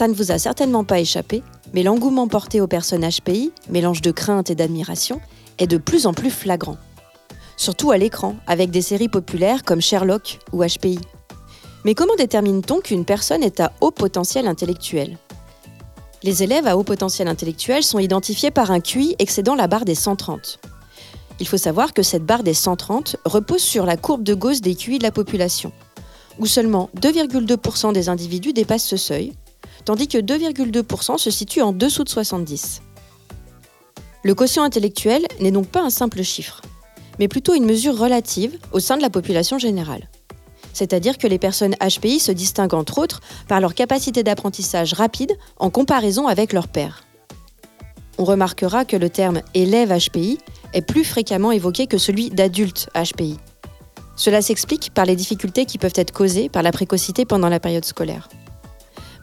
Ça ne vous a certainement pas échappé, mais l'engouement porté au personnage pays, mélange de crainte et d'admiration, est de plus en plus flagrant. Surtout à l'écran, avec des séries populaires comme Sherlock ou HPI. Mais comment détermine-t-on qu'une personne est à haut potentiel intellectuel? Les élèves à haut potentiel intellectuel sont identifiés par un QI excédant la barre des 130. Il faut savoir que cette barre des 130 repose sur la courbe de Gauss des QI de la population, où seulement 2,2% des individus dépassent ce seuil, tandis que 2,2% se situe en dessous de 70. Le quotient intellectuel n'est donc pas un simple chiffre, mais plutôt une mesure relative au sein de la population générale. C'est-à-dire que les personnes HPI se distinguent entre autres par leur capacité d'apprentissage rapide en comparaison avec leurs pairs. On remarquera que le terme élève HPI est plus fréquemment évoqué que celui d'adulte HPI. Cela s'explique par les difficultés qui peuvent être causées par la précocité pendant la période scolaire.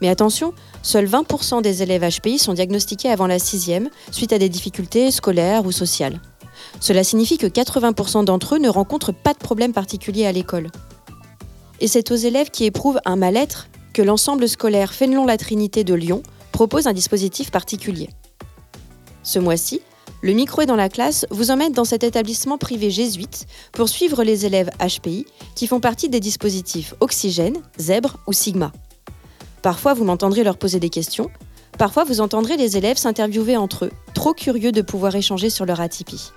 Mais attention, seuls 20% des élèves HPI sont diagnostiqués avant la sixième suite à des difficultés scolaires ou sociales. Cela signifie que 80% d'entre eux ne rencontrent pas de problème particulier à l'école. Et c'est aux élèves qui éprouvent un mal-être que l'ensemble scolaire Fénelon-la Trinité de Lyon propose un dispositif particulier. Ce mois-ci, le micro est dans la classe vous emmène dans cet établissement privé jésuite pour suivre les élèves HPI qui font partie des dispositifs Oxygène, Zèbre ou Sigma. Parfois, vous m'entendrez leur poser des questions. Parfois, vous entendrez les élèves s'interviewer entre eux, trop curieux de pouvoir échanger sur leur atypie.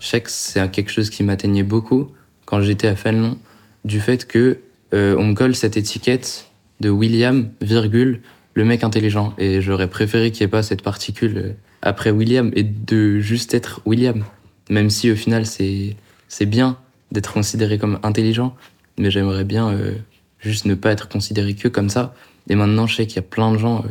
Chèque, c'est quelque chose qui m'atteignait beaucoup quand j'étais à Fénelon, du fait que euh, on me colle cette étiquette de William, virgule, le mec intelligent. Et j'aurais préféré qu'il n'y ait pas cette particule euh, après William et de juste être William. Même si au final c'est bien d'être considéré comme intelligent, mais j'aimerais bien euh, juste ne pas être considéré que comme ça. Et maintenant, je sais qu'il y a plein de gens euh,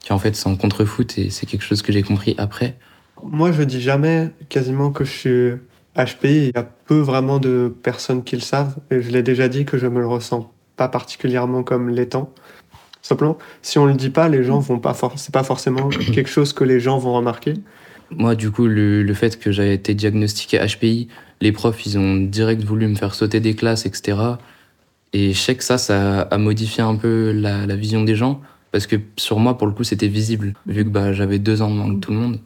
qui en fait s'en contrefoutent et c'est quelque chose que j'ai compris après. Moi, je dis jamais quasiment que je suis HPI. Il y a peu vraiment de personnes qui le savent et je l'ai déjà dit que je me le ressens pas particulièrement comme l'étant. Simplement, si on le dit pas, les gens vont pas c'est pas forcément quelque chose que les gens vont remarquer. Moi, du coup, le, le fait que j'avais été diagnostiqué HPI, les profs, ils ont direct voulu me faire sauter des classes, etc. Et je sais que ça, ça a modifié un peu la, vision des gens, parce que sur moi, pour le coup, c'était visible, vu que bah, j'avais deux ans de moins que tout le monde.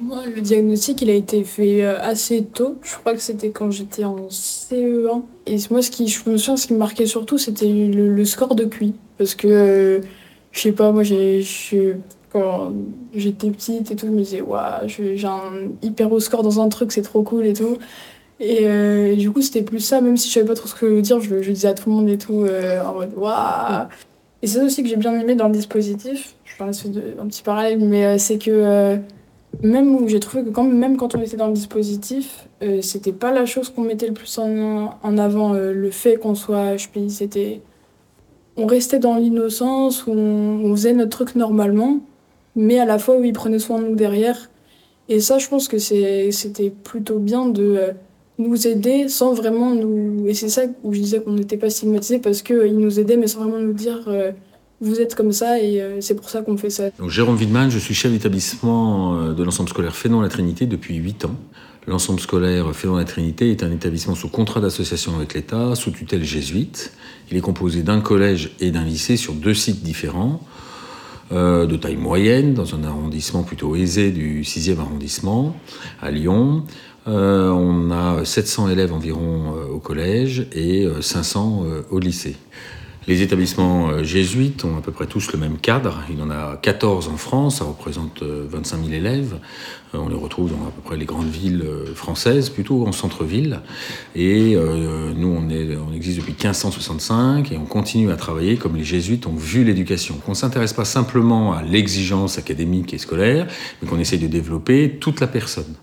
Moi, le diagnostic, il a été fait euh, assez tôt. Je crois que c'était quand j'étais en CE1. Et moi, ce qui, je me souviens, ce qui me marquait surtout, c'était le, score de QI. Parce que, euh, je sais pas, moi, quand j'étais petite et tout, je me disais, waouh, j'ai un hyper haut score dans un truc, c'est trop cool et tout. Euh, et, du coup, c'était plus ça, même si je savais pas trop ce que dire, je, je disais à tout le monde et tout, euh, en mode waouh! Et c'est ça aussi que j'ai bien aimé dans le dispositif, je parle un petit parallèle, mais euh, c'est que même où j'ai trouvé que quand, même quand on était dans le dispositif, c'était pas la chose qu'on mettait le plus en, en avant, le fait qu'on soit HPI, c'était. On restait dans l'innocence, on, on, faisait notre truc normalement, mais à la fois où ils prenaient soin de nous derrière. Et ça, je pense que c'était plutôt bien de nous aider sans vraiment nous. Et c'est ça où je disais qu'on n'était pas stigmatisés parce qu'ils nous aidaient, mais sans vraiment nous dire euh, vous êtes comme ça et euh, c'est pour ça qu'on fait ça. Jérôme Widman, je suis chef d'établissement euh, de l'ensemble scolaire Fénon-la Trinité depuis 8 ans. L'ensemble scolaire Fénon-la Trinité est un établissement sous contrat d'association avec l'État, sous tutelle jésuite. Il est composé d'un collège et d'un lycée sur deux sites différents. Euh, de taille moyenne, dans un arrondissement plutôt aisé du 6e arrondissement, à Lyon. Euh, on a 700 élèves environ euh, au collège et 500 euh, au lycée. Les établissements euh, jésuites ont à peu près tous le même cadre. Il y en a 14 en France, ça représente 25 000 élèves. On les retrouve dans à peu près les grandes villes françaises, plutôt en centre-ville. Et nous, on, on existe depuis 1565 et on continue à travailler comme les jésuites ont vu l'éducation. Qu'on ne s'intéresse pas simplement à l'exigence académique et scolaire, mais qu'on essaye de développer toute la personne.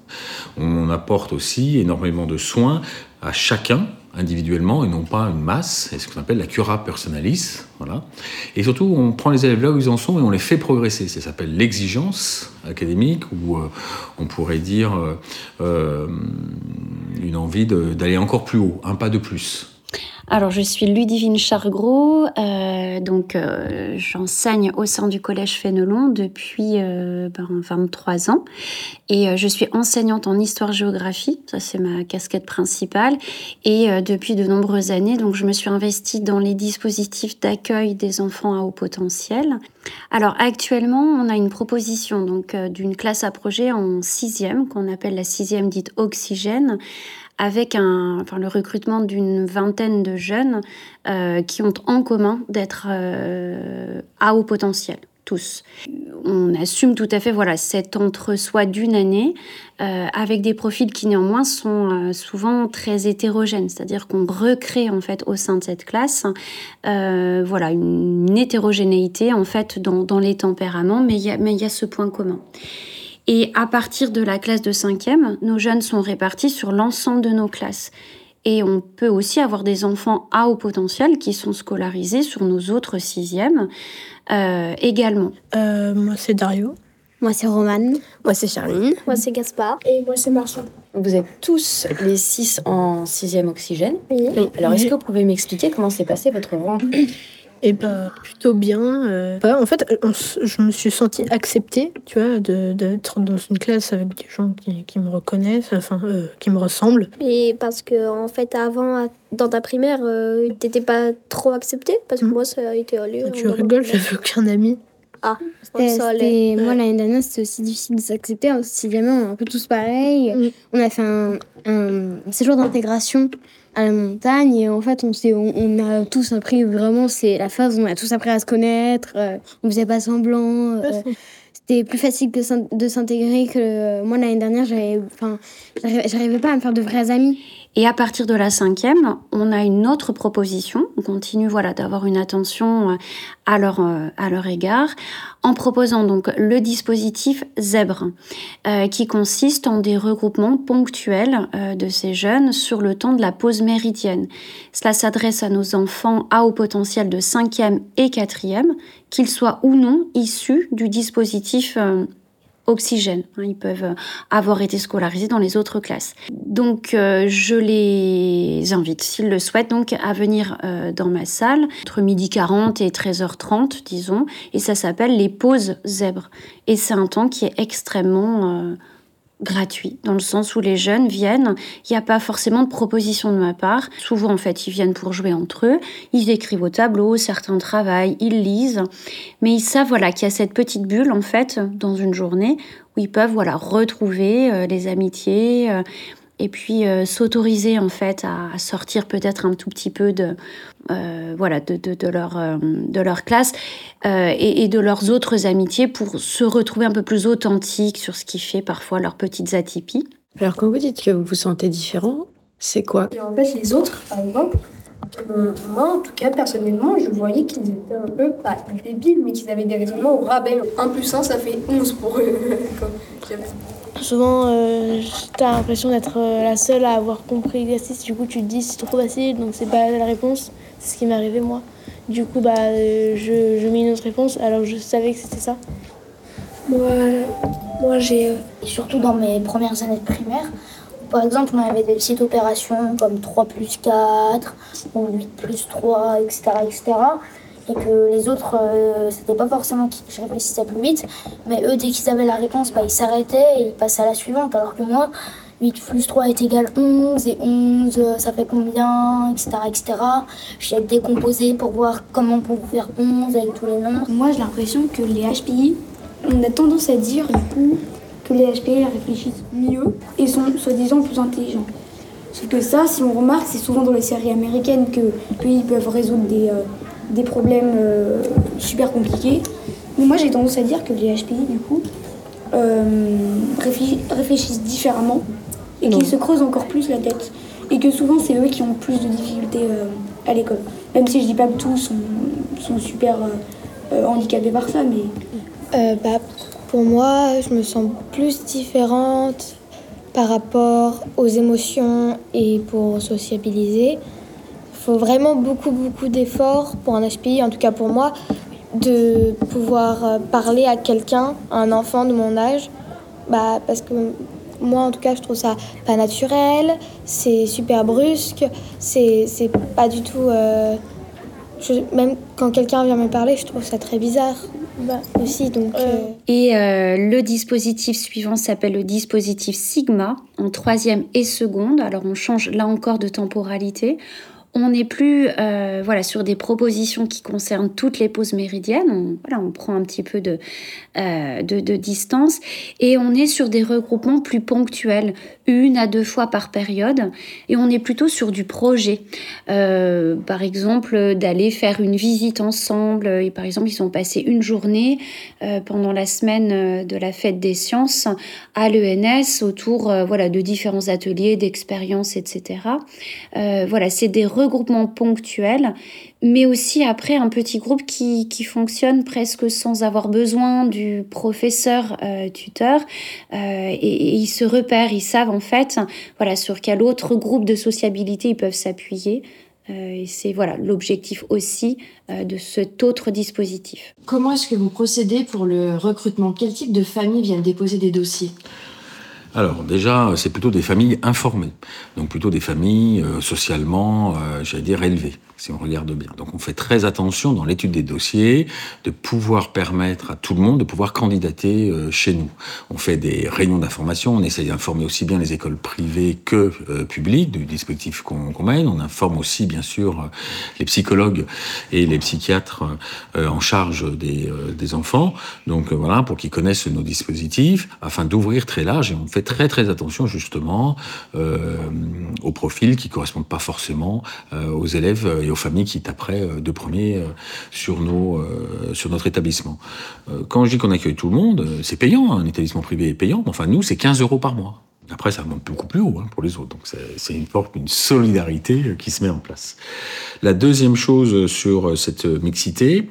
On apporte aussi énormément de soins à chacun individuellement et non pas une masse, c'est ce qu'on appelle la cura personalis. Voilà. Et surtout, on prend les élèves là où ils en sont et on les fait progresser. Ça s'appelle l'exigence académique ou euh, on pourrait dire euh, euh, une envie d'aller encore plus haut, un pas de plus. Alors, je suis Ludivine Chargros, euh, donc euh, j'enseigne au sein du Collège Fénelon depuis euh, ben, 23 ans. Et euh, je suis enseignante en histoire-géographie, ça c'est ma casquette principale. Et depuis de nombreuses années, donc je me suis investie dans les dispositifs d'accueil des enfants à haut potentiel. Alors actuellement, on a une proposition donc d'une classe à projet en sixième qu'on appelle la sixième dite oxygène avec un, enfin, le recrutement d'une vingtaine de jeunes euh, qui ont en commun d'être euh, à haut potentiel tous. On assume tout à fait voilà cet entre-soi d'une année euh, avec des profils qui néanmoins sont souvent très hétérogènes, c'est-à-dire qu'on recrée en fait au sein de cette classe voilà une, hétérogénéité en fait dans, dans les tempéraments, mais il y a y a ce point commun. Et à partir de la classe de cinquième, nos jeunes sont répartis sur l'ensemble de nos classes. Et on peut aussi avoir des enfants à haut potentiel qui sont scolarisés sur nos autres sixièmes euh, également. Euh, moi, c'est Dario. Moi, c'est Romane. Moi, c'est Charline. Moi, c'est Gaspard. Et moi, c'est Marchand. Vous êtes tous les six en sixième oxygène. Oui. Alors, est-ce que vous pouvez m'expliquer comment s'est passée votre rencontre? Eh ben plutôt bien. Euh. en fait, je me suis sentie acceptée, tu vois, d'être dans une classe avec des gens qui, qui me reconnaissent, enfin, euh, qui me ressemblent. Et parce que en fait, avant, dans ta primaire, euh, t'étais pas trop acceptée? Parce que mm. moi, ça a été allé. Tu rigoles, j'avais aucun ami. Ah, c'était, moi l'année dernière, c'était aussi difficile de s'accepter. Si jamais on est un peu tous pareils. Mm. On a fait un, un séjour d'intégration à la montagne et en fait on, s'est, on, a tous appris vraiment c'est la phase où on a tous appris à se connaître euh, on faisait pas semblant euh, c'était plus facile de s'intégrer que moi l'année dernière j'avais enfin j'arrivais pas à me faire de vrais amis et à partir de la cinquième, on a une autre proposition. On continue voilà d'avoir une attention euh, à leur euh, à leur égard en proposant donc le dispositif Zèbre, euh, qui consiste en des regroupements ponctuels de ces jeunes sur le temps de la pause méridienne. Cela s'adresse à nos enfants à haut potentiel de cinquième et quatrième, qu'ils soient ou non issus du dispositif oxygène. Hein, ils peuvent euh, avoir été scolarisés dans les autres classes. Donc, euh, je les invite, s'ils le souhaitent, donc à venir euh, dans ma salle entre midi 40 et 13h30, disons. Et ça s'appelle les pauses zèbres. Et c'est un temps qui est extrêmement gratuit, dans le sens où les jeunes viennent, il n'y a pas forcément de proposition de ma part. Souvent, en fait, ils viennent pour jouer entre eux, ils écrivent au tableau, certains travaillent, ils lisent, mais ils savent voilà, qu'il y a cette petite bulle, en fait, dans une journée, où ils peuvent voilà, retrouver euh, les amitiés, euh, et puis euh, s'autoriser en fait à, sortir peut-être un tout petit peu de euh, voilà de, de, de, leur euh, de leur classe et, et, de leurs autres amitiés pour se retrouver un peu plus authentique sur ce qui fait parfois leurs petites atypies. Alors quand vous dites que vous vous sentez différent, c'est quoi? En fait les autres par exemple moi, en tout cas, personnellement, je voyais qu'ils étaient un peu, pas débiles, mais qu'ils avaient des raisonnements au rabais. 1 plus 1, ça fait 11 pour eux. Souvent, euh, tu as l'impression d'être euh, la seule à avoir compris l'exercice. Du coup, tu te dis c'est trop facile, donc c'est pas la réponse. C'est ce qui m'est arrivé moi. Du coup, bah, euh, je, je, mets une autre réponse alors je savais que c'était ça. Moi, moi j'ai. Surtout dans mes premières années de primaire, par exemple, on avait des petites opérations comme 3 plus 4 ou 8 plus 3, etc. etc et que les autres, euh, c'était pas forcément que je réfléchissais plus vite, mais eux, dès qu'ils avaient la réponse, bah, ils s'arrêtaient et ils passaient à la suivante, alors que moi, 8 plus 3 est égal 11, et 11, euh, ça fait combien, etc. etc. J'ai décomposé pour voir comment on peut faire 11 avec tous les nombres. Moi, j'ai l'impression que les HPI, on a tendance à dire, du coup, que les HPI réfléchissent mieux et sont soi-disant plus intelligents. C'est que ça, si on remarque, c'est souvent dans les séries américaines qu'ils peuvent résoudre des, euh, des problèmes euh, super compliqués. Mais moi j'ai tendance à dire que les HPI du coup euh, réfléchissent différemment et qu'ils se creusent encore plus la tête. Et que souvent c'est eux qui ont plus de difficultés à l'école. Même si je dis pas que tous sont, sont super handicapés par ça, mais... bah, pour moi, je me sens plus différente par rapport aux émotions et pour sociabiliser. Il faut vraiment beaucoup, beaucoup d'efforts pour un HPI, en tout cas pour moi, de pouvoir euh, parler à quelqu'un, à un enfant de mon âge. Bah, parce que moi, en tout cas, je trouve ça pas naturel, c'est super brusque, c'est pas du tout. Euh, même quand quelqu'un vient me parler, je trouve ça très bizarre. Bah, aussi, donc. Euh, et euh, le dispositif suivant s'appelle le dispositif Sigma en troisième et seconde. Alors on change là encore de temporalité. On n'est plus euh, voilà, sur des propositions qui concernent toutes les pauses méridiennes. On, voilà, on prend un petit peu de, euh, de, de, distance et on est sur des regroupements plus ponctuels, une à deux fois par période. Et on est plutôt sur du projet. Euh, par exemple, d'aller faire une visite ensemble. Et par exemple, ils ont passé une journée pendant la semaine de la fête des sciences à l'ENS autour voilà, de différents ateliers, d'expériences, etc. voilà, c'est des regroupement ponctuel, mais aussi après un petit groupe qui, qui fonctionne presque sans avoir besoin du professeur euh, tuteur euh, et, ils se repèrent, ils savent en fait voilà sur quel autre groupe de sociabilité ils peuvent s'appuyer. Euh, c'est voilà l'objectif aussi de cet autre dispositif. Comment est-ce que vous procédez pour le recrutement? Quel type de familles viennent déposer des dossiers? Alors déjà, c'est plutôt des familles informées, donc plutôt des familles euh, socialement, euh, j'allais dire, élevées si on regarde bien. Donc on fait très attention dans l'étude des dossiers de pouvoir permettre à tout le monde de pouvoir candidater euh, chez nous. On fait des réunions d'information, on essaye d'informer aussi bien les écoles privées que euh, publiques du dispositif qu'on mène. On informe aussi bien sûr euh, les psychologues et les psychiatres en charge des, des enfants. Donc voilà, pour qu'ils connaissent nos dispositifs, afin d'ouvrir très large. Et on fait très très attention justement aux profils qui correspondent pas forcément aux élèves et aux familles qui taperaient euh, de premier euh, sur, nos, euh, sur notre établissement. Quand je dis qu'on accueille tout le monde, c'est payant, hein, un établissement privé est payant, enfin nous, c'est 15 euros par mois. Après, ça monte beaucoup plus haut hein, pour les autres. Donc, c'est une forme, une solidarité qui se met en place. La deuxième chose sur cette mixité,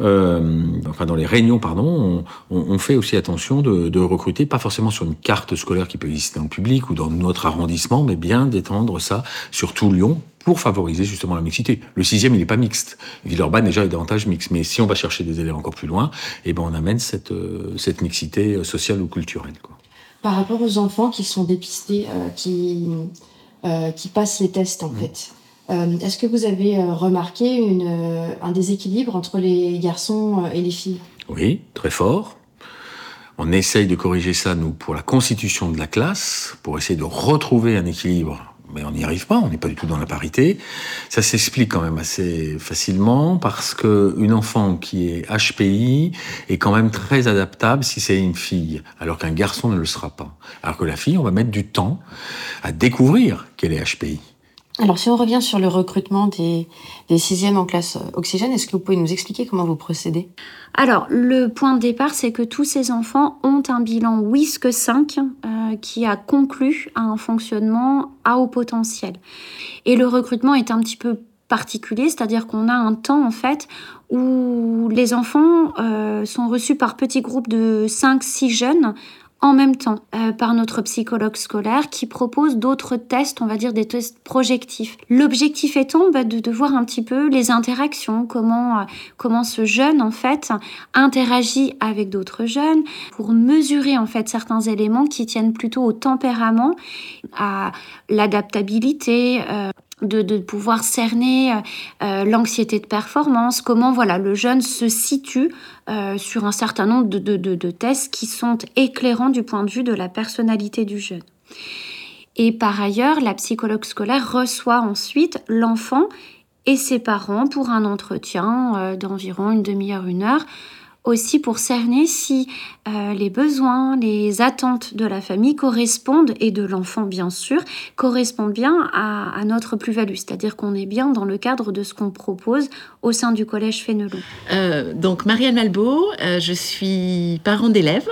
euh, enfin dans les réunions, pardon, on, fait aussi attention de, recruter, pas forcément sur une carte scolaire qui peut exister le public ou dans notre arrondissement, mais bien d'étendre ça sur tout Lyon pour favoriser justement la mixité. Le sixième, il n'est pas mixte. Villeurbanne, déjà, est davantage mixte. Mais si on va chercher des élèves encore plus loin, eh ben, on amène cette, euh, cette mixité euh, sociale ou culturelle. Par rapport aux enfants qui sont dépistés, euh, qui, euh, qui passent les tests, en mmh. fait, euh, est-ce que vous avez remarqué une, un déséquilibre entre les garçons et les filles? Oui, très fort. On essaye de corriger ça, nous, pour la constitution de la classe, pour essayer de retrouver un équilibre mais on n'y arrive pas, on n'est pas du tout dans la parité. Ça s'explique quand même assez facilement parce que une enfant qui est HPI est quand même très adaptable si c'est une fille, alors qu'un garçon ne le sera pas. Alors que la fille, on va mettre du temps à découvrir qu'elle est HPI. Alors, si on revient sur le recrutement des, sixièmes en classe oxygène, est-ce que vous pouvez nous expliquer comment vous procédez? Alors, le point de départ, c'est que tous ces enfants ont un bilan WISC 5 euh, qui a conclu à un fonctionnement à haut potentiel. Et le recrutement est un petit peu particulier, c'est-à-dire qu'on a un temps en fait où les enfants euh, sont reçus par petits groupes de 5-6 jeunes en même temps euh, par notre psychologue scolaire qui propose d'autres tests, on va dire des tests projectifs. L'objectif étant bah, de, voir un petit peu les interactions, comment, euh, comment ce jeune en fait interagit avec d'autres jeunes pour mesurer en fait certains éléments qui tiennent plutôt au tempérament, à l'adaptabilité, euh, de, pouvoir cerner euh, euh, l'anxiété de performance, comment voilà le jeune se situe euh, sur un certain nombre de, de, tests qui sont éclairants du point de vue de la personnalité du jeune. Et par ailleurs, la psychologue scolaire reçoit ensuite l'enfant et ses parents pour un entretien d'environ une demi-heure, une heure, aussi pour cerner si euh, les besoins, les attentes de la famille correspondent, et de l'enfant bien sûr, correspondent bien à, notre plus-value, c'est-à-dire qu'on est bien dans le cadre de ce qu'on propose au sein du collège Fénelon. Euh, donc Marianne Malbeau, je suis parent d'élèves.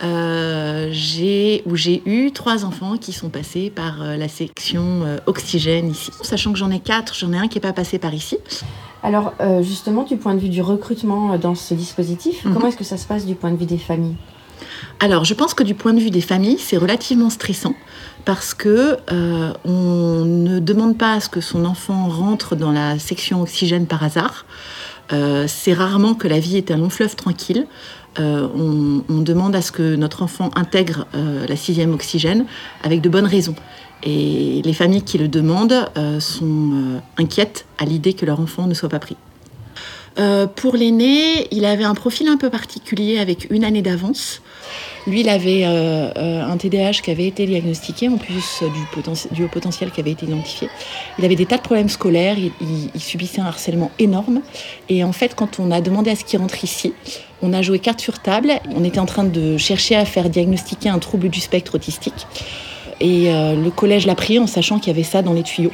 J'ai où j'ai eu trois enfants qui sont passés par la section oxygène ici. Sachant que j'en ai quatre, j'en ai un qui n'est pas passé par ici. Alors euh, justement, du point de vue du recrutement euh, dans ce dispositif, Mhm. comment est-ce que ça se passe du point de vue des familles? Alors, je pense que du point de vue des familles, c'est relativement stressant parce que euh, on ne demande pas à ce que son enfant rentre dans la section oxygène par hasard. Euh, c'est rarement que la vie est un long fleuve tranquille. Euh, on, demande à ce que notre enfant intègre euh, la sixième oxygène avec de bonnes raisons. Et les familles qui le demandent euh, sont inquiètes à l'idée que leur enfant ne soit pas pris. Pour l'aîné, il avait un profil un peu particulier avec une année d'avance. Lui, il avait un TDAH qui avait été diagnostiqué, en plus du, haut potentiel qui avait été identifié. Il avait des tas de problèmes scolaires, il- il subissait un harcèlement énorme. Et en fait, quand on a demandé à ce qu'il rentre ici, on a joué carte sur table. On était en train de chercher à faire diagnostiquer un trouble du spectre autistique. Et euh, le collège l'a pris en sachant qu'il y avait ça dans les tuyaux.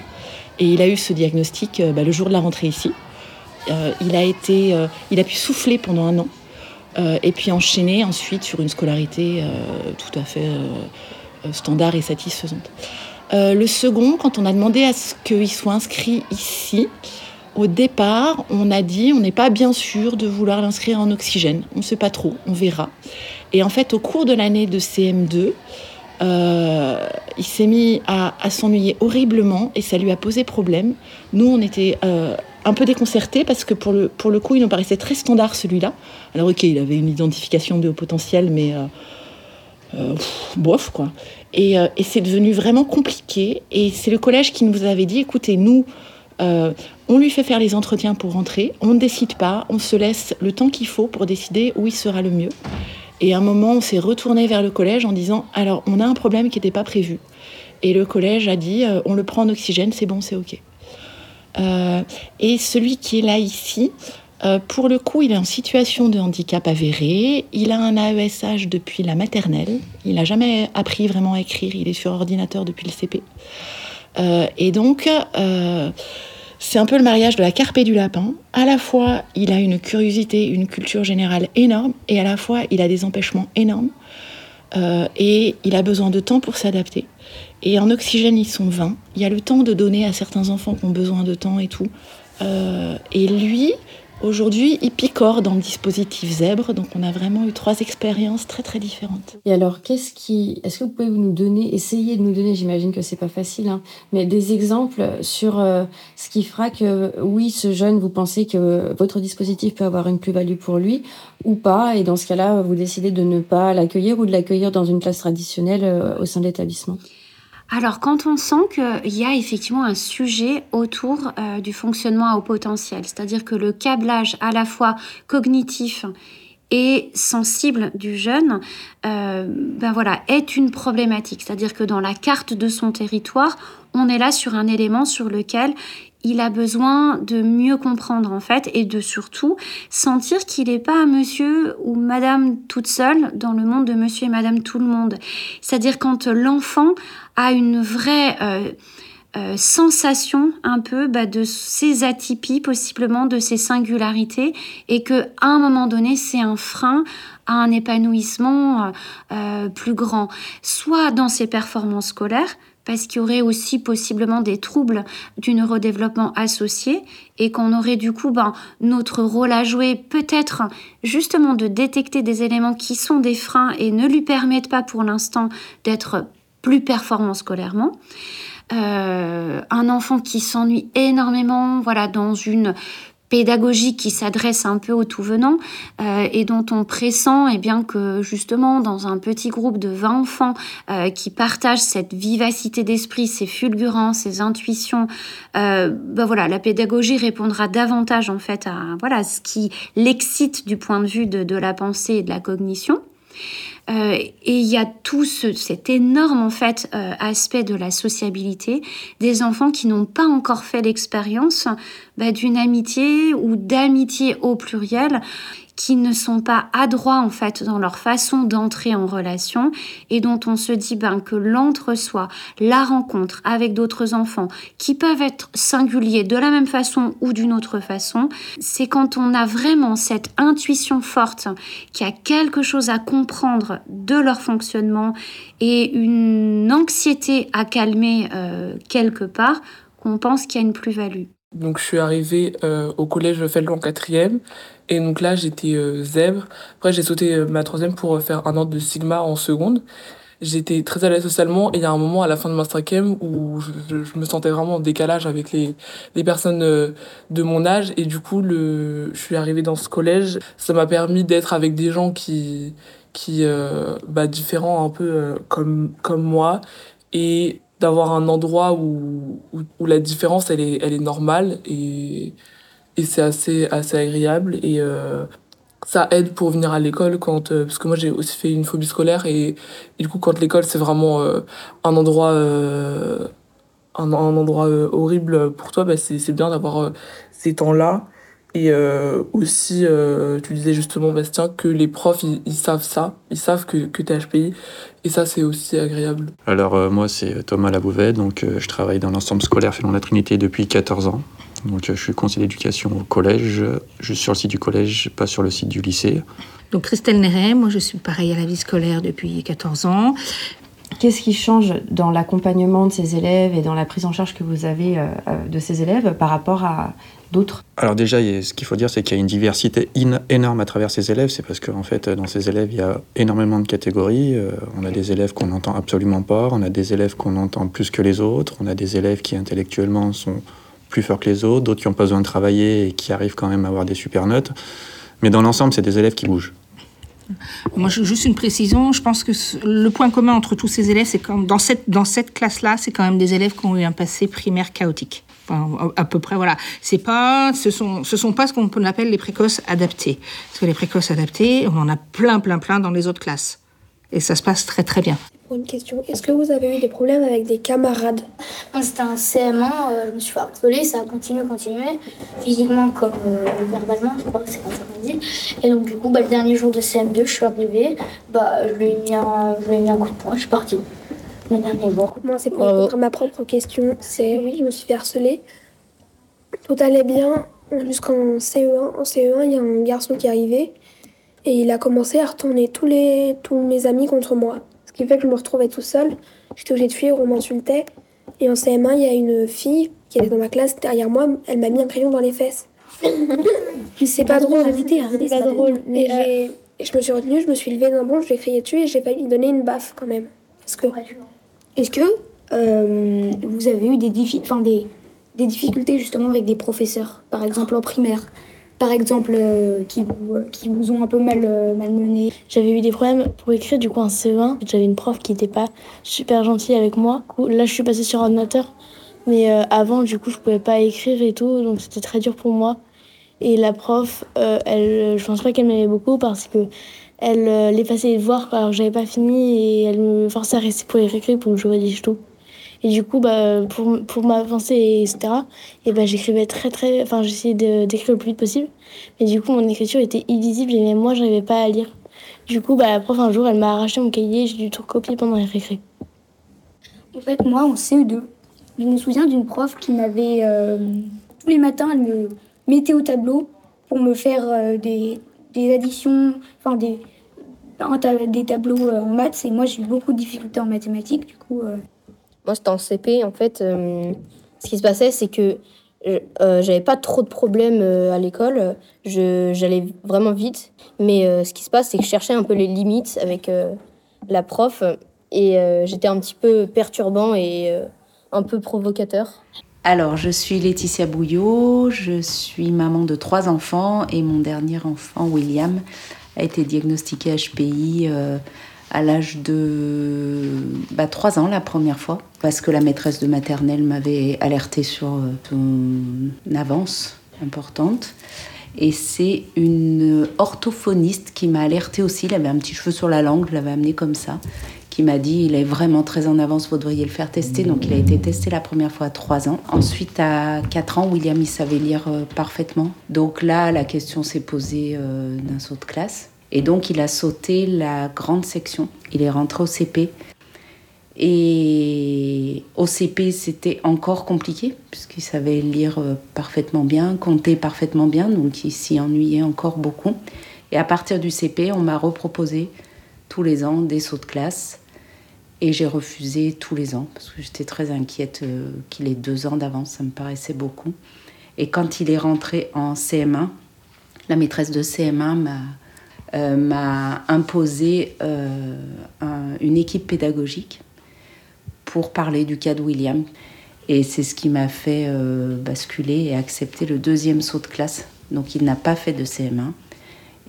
Et il a eu ce diagnostic euh, bah, le jour de la rentrée ici. Euh, il, a été, il a pu souffler pendant un an et puis enchaîner ensuite sur une scolarité tout à fait standard et satisfaisante. Le second, quand on a demandé à ce qu'il soit inscrit ici, au départ, on a dit on n'est pas bien sûr de vouloir l'inscrire en oxygène. On ne sait pas trop, on verra. Et en fait, au cours de l'année de CM2, euh, il s'est mis à, s'ennuyer horriblement et ça lui a posé problème. Nous, on était euh, un peu déconcertés parce que pour le, pour le coup, il nous paraissait très standard celui-là. Alors, ok, il avait une identification de haut potentiel, mais euh, bof, quoi. Et c'est devenu vraiment compliqué. Et c'est le collège qui nous avait dit écoutez, nous, euh, on lui fait faire les entretiens pour rentrer, on ne décide pas, on se laisse le temps qu'il faut pour décider où il sera le mieux. Et à un moment, on s'est retourné vers le collège en disant alors, on a un problème qui n'était pas prévu. Et le collège a dit euh, on le prend en oxygène, c'est bon, c'est OK. Euh, et celui qui est là ici, pour le coup, il est en situation de handicap avéré. Il a un AESH depuis la maternelle. Il n'a jamais appris vraiment à écrire. Il est sur ordinateur depuis le CP. Et donc, c'est un peu le mariage de la carpe et du lapin. À la fois, il a une curiosité, une culture générale énorme, et à la fois, il a des empêchements énormes. Euh, et il a besoin de temps pour s'adapter. Et en oxygène, ils sont 20. Il y a le temps de donner à certains enfants qui ont besoin de temps et tout. Euh, et lui, aujourd'hui, il picore dans le dispositif zèbre. Donc, on a vraiment eu trois expériences très, très différentes. Et alors, qu'est-ce qui. Est-ce que vous pouvez nous donner, essayer de nous donner, j'imagine que c'est pas facile, hein, mais des exemples sur euh, ce qui fera que, oui, ce jeune, vous pensez que votre dispositif peut avoir une plus-value pour lui ou pas, et dans ce cas-là, vous décidez de ne pas l'accueillir ou de l'accueillir dans une classe traditionnelle euh, au sein de l'établissement? Alors, quand on sent qu'il y a effectivement un sujet autour euh, du fonctionnement à haut potentiel, c'est-à-dire que le câblage à la fois cognitif et sensible du jeune, euh, ben voilà, est une problématique. C'est-à-dire que dans la carte de son territoire, on est là sur un élément sur lequel il a besoin de mieux comprendre en fait et de surtout sentir qu'il n'est pas monsieur ou madame toute seule dans le monde de monsieur et madame tout le monde. C'est-à-dire quand l'enfant a une vraie euh, euh, sensation un peu bah, de ses atypies, possiblement de ses singularités, et que à un moment donné, c'est un frein à un épanouissement euh, plus grand, soit dans ses performances scolaires, parce qu'il y aurait aussi possiblement des troubles du neurodéveloppement associés et qu'on aurait du coup ben, notre rôle à jouer peut-être justement de détecter des éléments qui sont des freins et ne lui permettent pas pour l'instant d'être plus performant scolairement. Euh, un enfant qui s'ennuie énormément, voilà, dans une pédagogie qui s'adresse un peu au tout venant euh, et dont on pressent eh bien que justement dans un petit groupe de 20 enfants euh, qui partagent cette vivacité d'esprit, ces fulgurances, ces intuitions, euh, ben voilà, la pédagogie répondra davantage en fait à voilà ce qui l'excite du point de vue de, de la pensée et de la cognition. Euh, et il y a tout ce, cet énorme en fait euh, aspect de la sociabilité des enfants qui n'ont pas encore fait l'expérience bah, d'une amitié ou d'amitié au pluriel qui ne sont pas adroits en fait dans leur façon d'entrer en relation et dont on se dit ben, que l'entre-soi, la rencontre avec d'autres enfants qui peuvent être singuliers de la même façon ou d'une autre façon, c'est quand on a vraiment cette intuition forte qu'il y a quelque chose à comprendre de leur fonctionnement et une anxiété à calmer euh, quelque part qu'on pense qu'il y a une plus-value. Donc je suis arrivée euh, au collège en quatrième et donc là j'étais euh, zèbre. Après j'ai sauté euh, ma troisième pour faire un ordre de sigma en seconde. J'étais très à l'aise socialement et il y a un moment à la fin de ma cinquième où je, je me sentais vraiment en décalage avec les, les personnes de mon âge et du coup le, je suis arrivée dans ce collège. Ça m'a permis d'être avec des gens qui, qui bah, différents un peu comme, comme moi et d'avoir un endroit où, où, la différence elle est, elle est normale et, et c'est assez, assez agréable et euh, ça aide pour venir à l'école quand euh, parce que moi j'ai aussi fait une phobie scolaire et, du coup quand l'école c'est vraiment euh, un endroit un, un, endroit horrible pour toi bah c'est bien d'avoir ces temps là et aussi, tu disais justement, Bastien, que les profs, ils, savent ça, ils savent que, que tu es HPI, et ça, c'est aussi agréable. Alors, moi, c'est Thomas Labouvet, donc je travaille dans l'ensemble scolaire Félon la Trinité depuis 14 ans. Donc, je suis conseiller d'éducation au collège, je suis sur le site du collège, pas sur le site du lycée. Donc, Christelle Néret, moi, je suis pareil à la vie scolaire depuis 14 ans. Qu'est-ce qui change dans l'accompagnement de ces élèves et dans la prise en charge que vous avez de ces élèves par rapport à d'autres? Alors déjà, ce qu'il faut dire, c'est qu'il y a une diversité énorme à travers ces élèves. C'est parce qu'en fait, dans ces élèves, il y a énormément de catégories. Euh, on a des élèves qu'on n'entend absolument pas, on a des élèves qu'on entend plus que les autres, on a des élèves qui intellectuellement sont plus forts que les autres, d'autres qui ont pas besoin de travailler et qui arrivent quand même à avoir des super notes. Mais dans l'ensemble, c'est des élèves qui bougent. Moi, juste une précision, je pense que le point commun entre tous ces élèves, c'est que dans cette, dans cette classe-là, c'est quand même des élèves qui ont eu un passé primaire chaotique à peu près, voilà. C'est pas, ce sont, ce sont pas ce qu'on appelle les précoces adaptés. Parce que les précoces adaptés, on en a plein, plein, plein dans les autres classes. Et ça se passe très, très bien. Une question, est-ce que vous avez eu des problèmes avec des camarades C'était un CM1, euh, je me suis fait harceler, ça a continué, continué, physiquement comme euh, verbalement, je crois que c'est comme ça qu'on dit. Et donc du coup, bah, le dernier jour de CM2, je suis arrivée, bah, je lui ai mis un, je lui ai mis un coup de poing, je suis partie. Moi, c'est pour répondre à ma propre question. C'est oui, je me suis fait harceler. Tout allait bien jusqu'en CE1. En CE1, il y a un garçon qui est arrivé et il a commencé à retourner tous, les, tous mes amis contre moi. Ce qui fait que je me retrouvais tout seul. J'étais obligée de fuir, on m'insultait. Et en CM1, il y a une fille qui était dans ma classe derrière moi. Elle m'a mis un crayon dans les fesses. c'est pas, drôle. C'est pas drôle. Et, euh, et, je me suis retenue, je me suis levée d'un bond, je lui ai crié dessus et j'ai failli lui donner une baffe quand même. Que est-ce que euh, vous avez eu des, des, des, difficultés justement avec des professeurs, par exemple en primaire? Par exemple, euh, qui, vous, qui vous ont un peu mal euh, malmené J'avais eu des problèmes pour écrire, du coup, en CE1. J'avais une prof qui n'était pas super gentille avec moi. Là, je suis passée sur ordinateur. Mais avant, du coup, je pouvais pas écrire et tout, donc c'était très dur pour moi. Et la prof, je pense pas qu'elle m'aimait beaucoup parce que elle euh, l'effaçait les devoirs alors que j'avais pas fini et elle me forçait à rester pour les récré pour que je rédige tout. Et du coup, bah, pour, pour m'avancer, etc., et bah, j'écrivais très, très. Enfin, j'essayais d'écrire le plus vite possible. Mais du coup, mon écriture était illisible et même moi, j'arrivais pas à lire. Du coup, bah, la prof, un jour, elle m'a arraché mon cahier j'ai dû tout recopier pendant les récré. En fait, moi, en CE2, je me souviens d'une prof qui m'avait. Euh, tous les matins, elle me mettait au tableau pour me faire euh, des, des additions, enfin, des des tableaux euh, en maths et moi j'ai eu beaucoup de difficultés en mathématiques du coup. Moi c'était en CP en fait. Euh, ce qui se passait c'est que j'avais pas trop de problèmes à l'école, j'allais vraiment vite, mais ce qui se passe c'est que je cherchais un peu les limites avec la prof et j'étais un petit peu perturbant et un peu provocateur. Alors, je suis Laetitia Bouillot, je suis maman de trois enfants et mon dernier enfant, William, a été diagnostiqué HPI euh, à l'âge de bah, 3 ans la première fois, parce que la maîtresse de maternelle m'avait alerté sur euh, son avance importante. Et c'est une orthophoniste qui m'a alerté aussi, il avait un petit cheveu sur la langue, je l'avais amené comme ça, qui m'a dit il est vraiment très en avance, vous devriez le faire tester. Donc il a été testé la première fois à 3 ans. Ensuite à 4 ans, William il savait lire euh, parfaitement. Donc là, la question s'est posée euh, d'un saut de classe. Et donc il a sauté la grande section. Il est rentré au CP. Et au CP, c'était encore compliqué, puisqu'il savait lire euh, parfaitement bien, compter parfaitement bien, donc il s'y ennuyait encore beaucoup. Et à partir du CP, on m'a reproposé tous les ans des sauts de classe. Et j'ai refusé tous les ans parce que j'étais très inquiète euh, qu'il ait deux ans d'avance, ça me paraissait beaucoup. Et quand il est rentré en CM1, la maîtresse de CM1 m'a euh, imposé euh, une équipe pédagogique pour parler du cas de William. Et c'est ce qui m'a fait basculer et accepter le deuxième saut de classe. Donc il n'a pas fait de CM1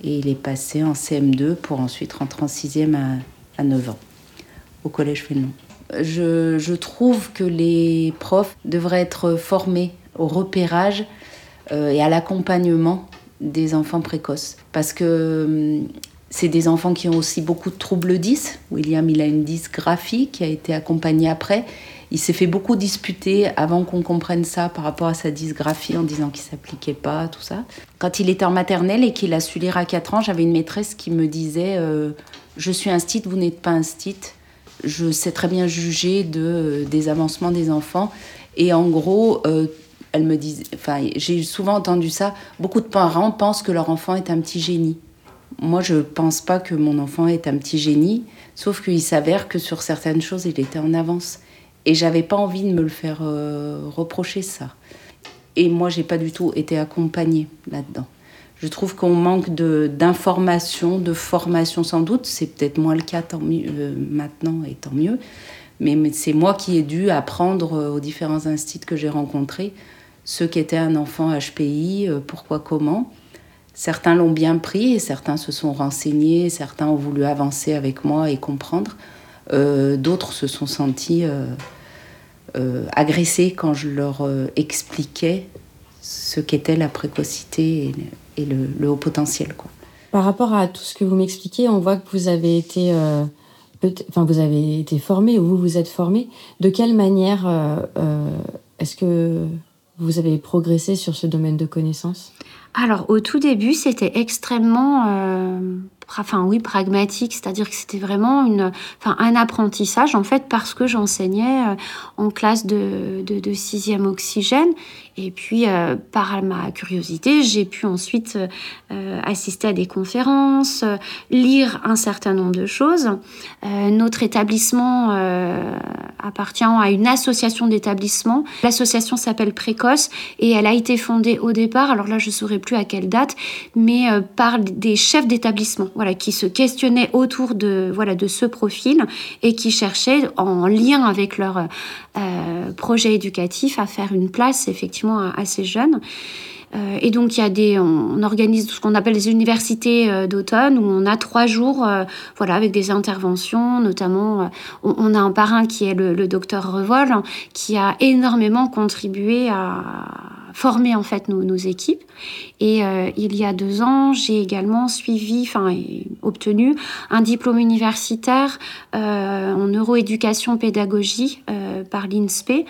et il est passé en CM2 pour ensuite rentrer en sixième à, à 9 ans au collège Fénelon. Je, je, trouve que les profs devraient être formés au repérage euh, et à l'accompagnement des enfants précoces. Parce que hum, c'est des enfants qui ont aussi beaucoup de troubles 10. William, il a une dysgraphie qui a été accompagnée après. Il s'est fait beaucoup disputer avant qu'on comprenne ça par rapport à sa dysgraphie en disant qu'il s'appliquait pas, tout ça. Quand il était en maternelle et qu'il a su lire à 4 ans, j'avais une maîtresse qui me disait euh, Je suis un stit, vous n'êtes pas un stit je sais très bien juger de, euh, des avancements des enfants. Et en gros, euh, elle me dit, enfin, j'ai souvent entendu ça. Beaucoup de parents pensent que leur enfant est un petit génie. Moi, je pense pas que mon enfant est un petit génie, sauf qu'il s'avère que sur certaines choses, il était en avance. Et j'avais pas envie de me le faire euh, reprocher ça. Et moi, j'ai pas du tout été accompagnée là-dedans. Je trouve qu'on manque d'informations, de, formation sans doute. C'est peut-être moins le cas tant mieux, euh, maintenant et tant mieux. Mais, c'est moi qui ai dû apprendre euh, aux différents instituts que j'ai rencontrés ce qu'était un enfant HPI, euh, pourquoi, comment. Certains l'ont bien pris et certains se sont renseignés, certains ont voulu avancer avec moi et comprendre. D'autres se sont sentis agressés quand je leur expliquais ce qu'était la précocité et, le, haut potentiel. Par rapport à tout ce que vous m'expliquez, on voit que vous avez été, euh, enfin, vous avez été formé ou vous vous êtes formé. De quelle manière euh, euh, est-ce que vous avez progressé sur ce domaine de connaissances Alors, au tout début, c'était extrêmement enfin oui, pragmatique, c'est-à-dire que c'était vraiment une, enfin, un apprentissage en fait parce que j'enseignais en classe de, de, de sixième oxygène et puis, euh, par ma curiosité, j'ai pu ensuite euh, assister à des conférences, euh, lire un certain nombre de choses. notre établissement appartient à une association d'établissements. L'association s'appelle Précoce et elle a été fondée au départ, alors là je ne saurais plus à quelle date, mais par des chefs d'établissement voilà, qui se questionnaient autour de, voilà, de ce profil et qui cherchaient en lien avec leur projet éducatif à faire une place effectivement assez jeunes. Euh, et donc, il y a des, on, organise ce qu'on appelle les universités euh, d'automne où on a trois jours, euh, voilà, avec des interventions, notamment, on, a un parrain qui est le docteur Revol, qui a énormément contribué à former en fait nos, équipes. Et euh, il y a deux ans, j'ai également suivi, enfin obtenu un diplôme universitaire euh, en neuroéducation pédagogie euh, par l'INSPE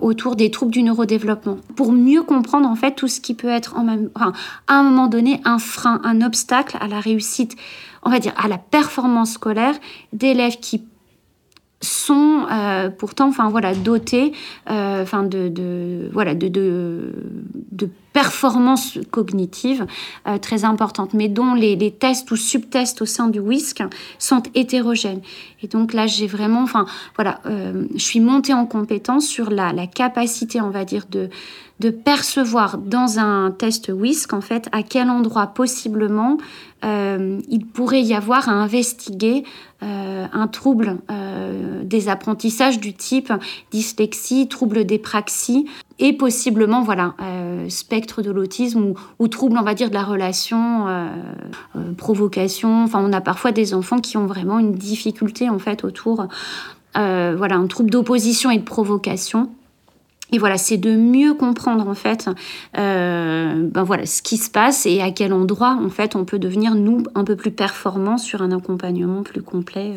autour des troubles du neurodéveloppement, pour mieux comprendre en fait tout ce qui peut être en même, enfin, à un moment donné un frein, un obstacle à la réussite, on va dire à la performance scolaire d'élèves qui sont euh, pourtant enfin voilà dotés euh, enfin de, de, voilà de, de, de performances cognitives euh, très importantes mais dont les, tests ou subtests au sein du WISC sont hétérogènes. Et donc là j'ai vraiment enfin voilà je suis montée en compétence sur la, capacité on va dire de de percevoir dans un test WISC en fait à quel endroit possiblement euh, il pourrait y avoir à investiguer euh, un trouble euh, des apprentissages du type dyslexie, trouble des praxies et possiblement voilà spectre de l'autisme ou, ou, trouble on va dire de la relation provocation enfin on a parfois des enfants qui ont vraiment une difficulté en fait autour voilà un trouble d'opposition et de provocation et voilà, c'est de mieux comprendre en fait, euh, ben voilà, ce qui se passe et à quel endroit en fait on peut devenir nous un peu plus performants sur un accompagnement plus complet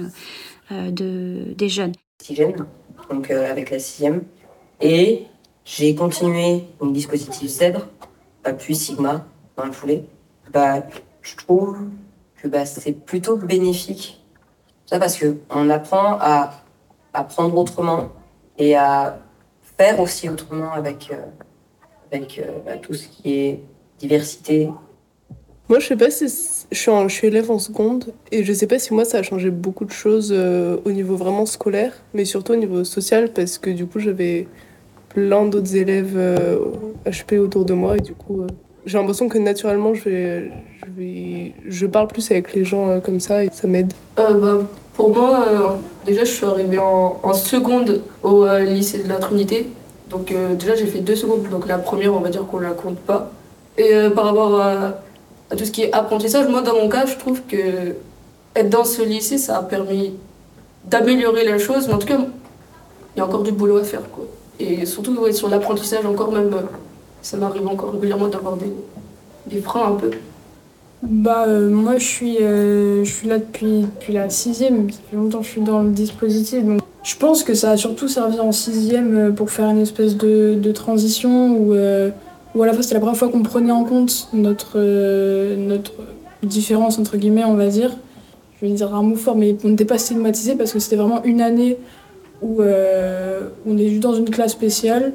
de, des jeunes. Donc avec la sixième. Et j'ai continué mon dispositif Zèbre, puis Sigma, dans le foulée. Bah, je trouve que bah, c'est plutôt bénéfique. Ça parce qu'on apprend à, apprendre autrement et à faire aussi autrement avec, euh, avec euh, bah, tout ce qui est diversité. Moi, je sais pas si je suis élève en seconde et je sais pas si moi ça a changé beaucoup de choses euh, au niveau vraiment scolaire, mais surtout au niveau social parce que du coup j'avais plein d'autres élèves HP autour de moi et du coup j'ai l'impression que naturellement, je, je, parle plus avec les gens euh, comme ça et ça m'aide. Euh, bah, pour moi, euh, déjà, je suis arrivée en, en seconde au lycée de la Trinité. Donc déjà, j'ai fait deux secondes. Donc la première, on va dire qu'on la compte pas. Et par rapport à, à, tout ce qui est apprentissage, moi, dans mon cas, je trouve que être dans ce lycée, ça a permis d'améliorer la chose. Mais en tout cas, il y a encore du boulot à faire. Quoi. Et surtout sur l'apprentissage, encore même ça m'arrive encore régulièrement d'avoir des, des freins un peu. Bah, euh, moi, je suis, euh, je suis là depuis, depuis la sixième. Ça fait longtemps que je suis dans le dispositif. Donc, je pense que ça a surtout servi en sixième euh, pour faire une espèce de, de transition où, où à la fois c'était la première fois qu'on prenait en compte notre, notre différence, entre guillemets, on va dire. Je vais dire un mot fort, mais on n'était pas stigmatisé parce que c'était vraiment une année où on est juste dans une classe spéciale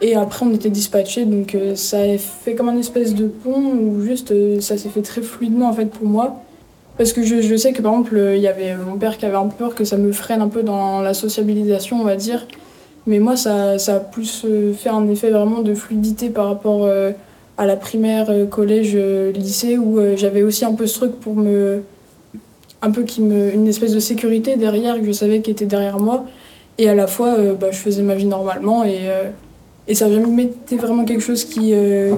et après, on était dispatchés, donc euh, ça a fait comme un espèce de pont où juste euh, ça s'est fait très fluidement en fait pour moi. Parce que je, je sais que par exemple, il y avait mon père qui avait un peu peur que ça me freine un peu dans la sociabilisation, on va dire. Mais moi, ça, ça a plus euh, fait un effet vraiment de fluidité par rapport à la primaire, collège, lycée, où j'avais aussi un peu ce truc pour me. un peu qui me. une espèce de sécurité derrière que je savais qui était derrière moi. Et à la fois, bah, je faisais ma vie normalement et et ça été vraiment quelque chose qui, euh,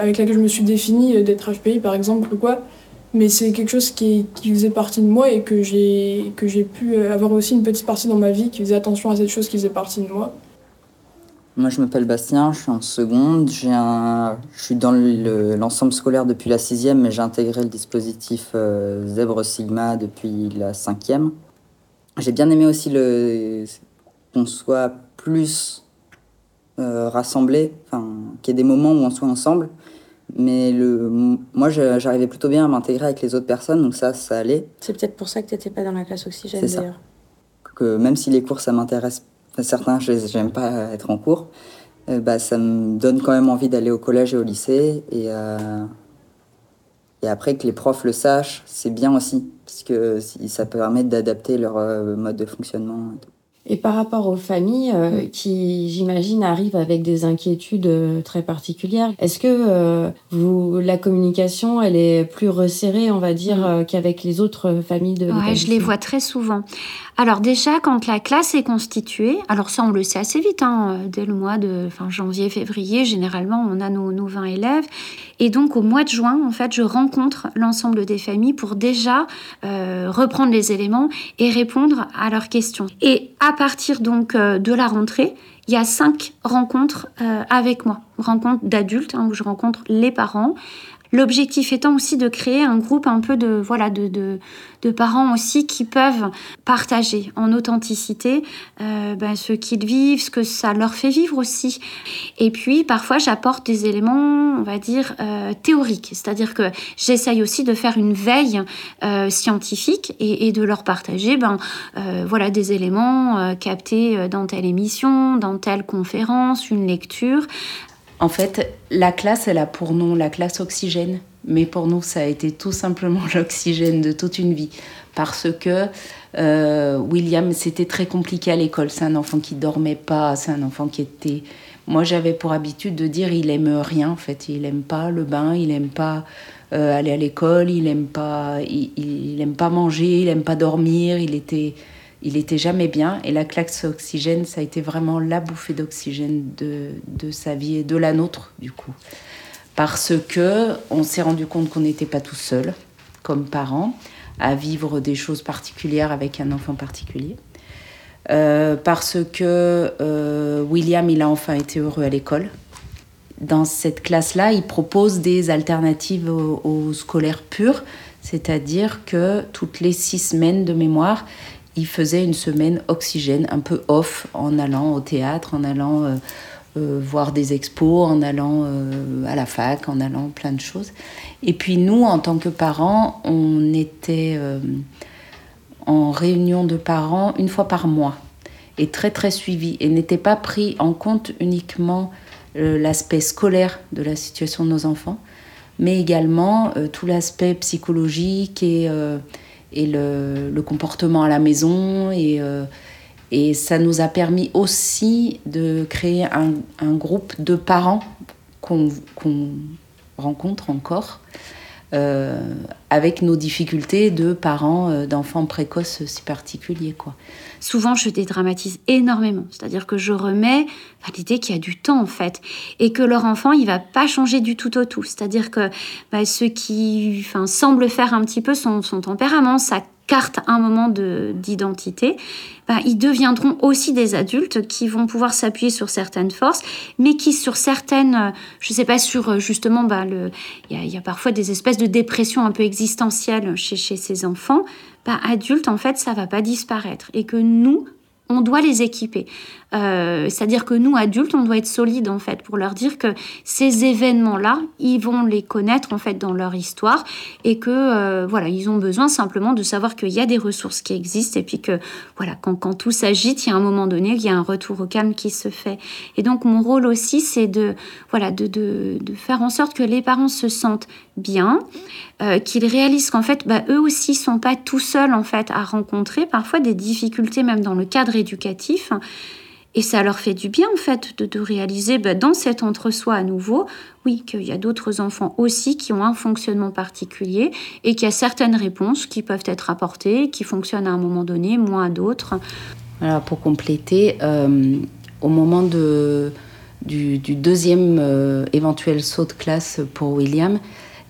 avec laquelle je me suis définie, euh, d'être HPI par exemple ou quoi. Mais c'est quelque chose qui, faisait partie de moi et que j'ai, pu euh, avoir aussi une petite partie dans ma vie qui faisait attention à cette chose qui faisait partie de moi. Moi, je m'appelle Bastien, je suis en seconde. Un... Je suis dans l'ensemble scolaire depuis la sixième, mais j'ai intégré le dispositif Zèbre Sigma depuis la cinquième. J'ai bien aimé aussi le... qu'on soit plus euh, rassembler, enfin, qu'il y ait des moments où on soit ensemble. Mais le, moi, j'arrivais plutôt bien à m'intégrer avec les autres personnes, donc ça, ça allait. C'est peut-être pour ça que tu n'étais pas dans la classe oxygène d'ailleurs. Que même si les cours, ça m'intéresse, certains, je n'aime pas être en cours, euh, bah, ça me donne quand même envie d'aller au collège et au lycée. Et, euh, et après, que les profs le sachent, c'est bien aussi, parce que ça permet d'adapter leur mode de fonctionnement. Et par rapport aux familles euh, mm. qui, j'imagine, arrivent avec des inquiétudes euh, très particulières, est-ce que euh, vous, la communication, elle est plus resserrée, on va dire, mm. qu'avec les autres familles de Ouais, je les vois très souvent. Alors déjà, quand la classe est constituée, alors ça on le sait assez vite, hein, dès le mois de fin, janvier, février, généralement on a nos, nos 20 élèves. Et donc au mois de juin, en fait, je rencontre l'ensemble des familles pour déjà reprendre les éléments et répondre à leurs questions. Et à partir donc euh, de la rentrée, il y a cinq rencontres euh, avec moi, rencontres d'adultes hein, où je rencontre les parents, L'objectif étant aussi de créer un groupe un peu de, voilà, de, de, parents aussi qui peuvent partager en authenticité euh, ben, ce qu'ils vivent, ce que ça leur fait vivre aussi. Et puis parfois j'apporte des éléments, on va dire, euh, théoriques, c'est-à-dire que j'essaye aussi de faire une veille euh, scientifique et, et, de leur partager ben, voilà, des éléments captés dans telle émission, dans telle conférence, une lecture. En fait, la classe, elle a pour nom la classe oxygène. Mais pour nous, ça a été tout simplement l'oxygène de toute une vie. Parce que euh, William, c'était très compliqué à l'école. C'est un enfant qui dormait pas, c'est un enfant qui était. Moi, j'avais pour habitude de dire il aime rien, en fait. Il aime pas le bain, il aime pas euh, aller à l'école, il aime pas, il, il, aime pas manger, il aime pas dormir. Il était il était jamais bien. Et la classe oxygène, ça a été vraiment la bouffée d'oxygène de, de, sa vie et de la nôtre, du coup. Parce que on s'est rendu compte qu'on n'était pas tout seul, comme parents, à vivre des choses particulières avec un enfant particulier. Euh, parce que euh, William, il a enfin été heureux à l'école. Dans cette classe-là, il propose des alternatives aux, aux scolaires purs, c'est-à-dire que toutes les six semaines de mémoire, il faisait une semaine oxygène, un peu off, en allant au théâtre, en allant euh, euh, voir des expos, en allant euh, à la fac, en allant plein de choses. Et puis nous, en tant que parents, on était en réunion de parents une fois par mois et très très suivi et n'était pas pris en compte uniquement l'aspect scolaire de la situation de nos enfants, mais également tout l'aspect psychologique et et le, comportement à la maison. Et, euh, et ça nous a permis aussi de créer un, groupe de parents qu'on rencontre encore. Euh, avec nos difficultés de parents euh, d'enfants précoces si particuliers. Quoi. Souvent, je dédramatise énormément. C'est-à-dire que je remets à l'idée qu'il y a du temps, en fait, et que leur enfant, il va pas changer du tout au tout. C'est-à-dire que bah, ce qui enfin, semble faire un petit peu son, tempérament, sa carte un moment d'identité, bah, ils deviendront aussi des adultes qui vont pouvoir s'appuyer sur certaines forces, mais qui sur certaines, je ne sais pas, sur justement, bah, il y, y, a parfois des espèces de dépression un peu existentielle chez ces enfants, bah, adultes, en fait, ça va pas disparaître. Et que nous, on doit les équiper. Euh, c'est-à-dire que nous, adultes, on doit être solides en fait pour leur dire que ces événements-là, ils vont les connaître en fait dans leur histoire et que euh, voilà, ils ont besoin simplement de savoir qu'il y a des ressources qui existent et puis que voilà, quand, tout s'agite, il y a un moment donné, il y a un retour au calme qui se fait. Et donc mon rôle aussi, c'est de voilà, de, faire en sorte que les parents se sentent bien, euh, qu'ils réalisent qu'en fait, bah, eux aussi sont pas tout seuls en fait à rencontrer parfois des difficultés même dans le cadre éducatif. Et ça leur fait du bien, en fait, de, réaliser bah, dans cet entre-soi à nouveau, oui, qu'il y a d'autres enfants aussi qui ont un fonctionnement particulier et qu'il y a certaines réponses qui peuvent être apportées, qui fonctionnent à un moment donné, moins à d'autres. Pour compléter, euh, au moment de, du, deuxième euh, éventuel saut de classe pour William,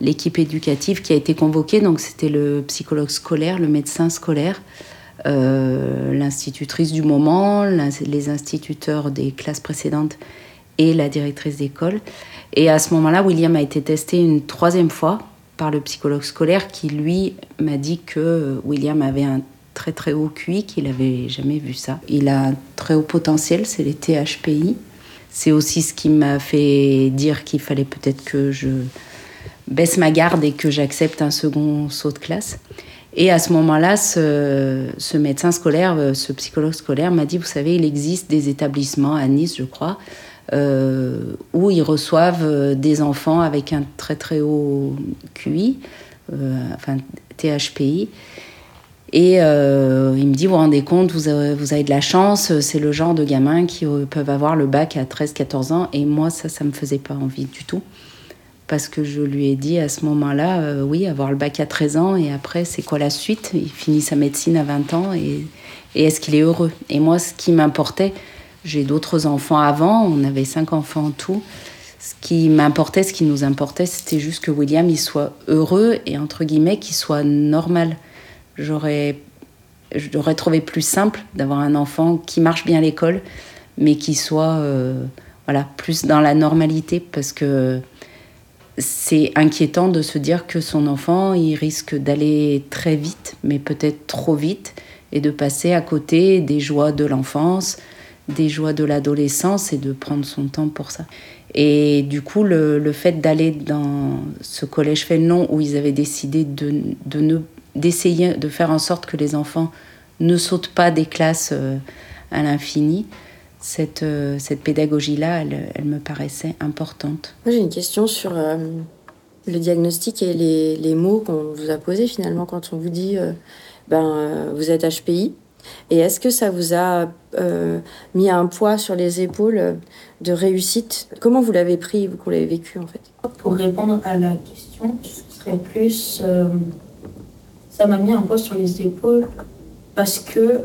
l'équipe éducative qui a été convoquée, donc c'était le psychologue scolaire, le médecin scolaire, l'institutrice du moment, les instituteurs des classes précédentes et la directrice d'école. Et à ce moment-là, William a été testé une troisième fois par le psychologue scolaire qui, lui, m'a dit que William avait un très très haut QI, qu'il n'avait jamais vu ça. Il a un très haut potentiel, c'est les THPI. C'est aussi ce qui m'a fait dire qu'il fallait peut-être que je baisse ma garde et que j'accepte un second saut de classe. Et à ce moment-là, ce, médecin scolaire, euh, ce psychologue scolaire m'a dit, vous savez, il existe des établissements à Nice, je crois, euh, où ils reçoivent euh, des enfants avec un très très haut QI, enfin THPI. Et il me dit, vous vous rendez compte, vous avez, vous avez de la chance, c'est le genre de gamins qui peuvent avoir le bac à 13-14 ans. Et moi, ça, ça ne me faisait pas envie du tout parce que je lui ai dit à ce moment-là, euh, oui, avoir le bac à 13 ans et après, c'est quoi la suite? Il finit sa médecine à 20 ans et, est-ce qu'il est heureux? Et moi, ce qui m'importait, j'ai d'autres enfants avant, on avait cinq enfants en tout. Ce qui m'importait, ce qui nous importait, c'était juste que William il soit heureux et entre guillemets qu'il soit normal. J'aurais, j'aurais trouvé plus simple d'avoir un enfant qui marche bien à l'école, mais qui soit euh, voilà plus dans la normalité parce que c'est inquiétant de se dire que son enfant, il risque d'aller très vite, mais peut-être trop vite, et de passer à côté des joies de l'enfance, des joies de l'adolescence, et de prendre son temps pour ça. Et du coup, le, fait d'aller dans ce collège Fénelon où ils avaient décidé de, de d'essayer de faire en sorte que les enfants ne sautent pas des classes euh, à l'infini, cette, euh, cette pédagogie-là, elle, elle, me paraissait importante. Moi, j'ai une question sur euh, le diagnostic et les, les mots qu'on vous a posés finalement quand on vous dit euh, ben, vous êtes HPI. Et est-ce que ça vous a mis un poids sur les épaules de réussite? Comment vous l'avez pris, vous, qu'on l'avez vécu en fait? Pour répondre à la question, ce serait plus. ça m'a mis un poids sur les épaules parce que,